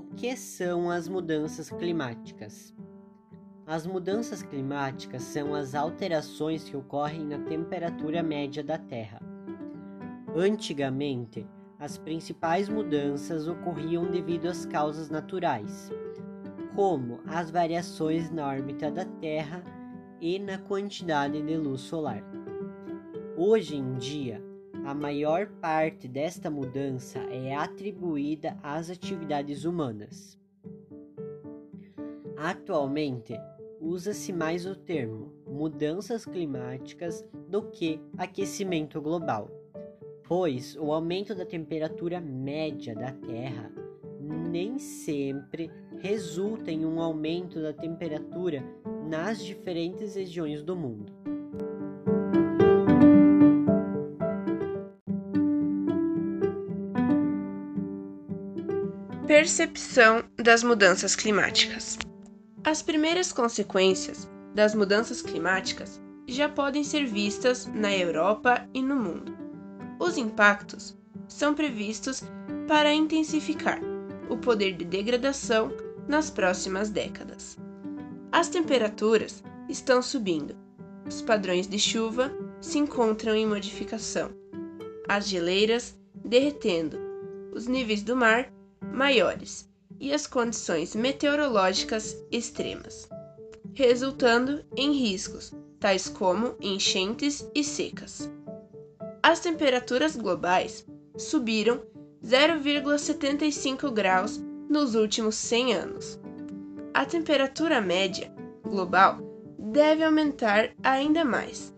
que são as mudanças climáticas? As mudanças climáticas são as alterações que ocorrem na temperatura média da Terra. Antigamente, as principais mudanças ocorriam devido às causas naturais, como as variações na órbita da Terra e na quantidade de luz solar. Hoje em dia, a maior parte desta mudança é atribuída às atividades humanas. Atualmente, usa-se mais o termo mudanças climáticas do que aquecimento global, pois o aumento da temperatura média da Terra nem sempre resulta em um aumento da temperatura nas diferentes regiões do mundo. Percepção das mudanças climáticas. As primeiras consequências das mudanças climáticas já podem ser vistas na Europa e no mundo. Os impactos são previstos para intensificar o poder de degradação nas próximas décadas. As temperaturas estão subindo, os padrões de chuva se encontram em modificação, as geleiras derretendo, os níveis do mar maiores e as condições meteorológicas extremas, resultando em riscos tais como enchentes e secas. As temperaturas globais subiram 0,75 graus nos últimos 100 anos. A temperatura média global deve aumentar ainda mais,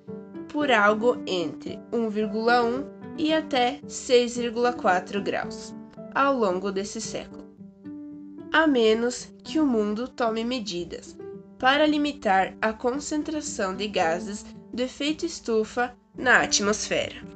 por algo entre 1,1 e até 6,4 graus ao longo desse século. A menos que o mundo tome medidas para limitar a concentração de gases do efeito estufa na atmosfera.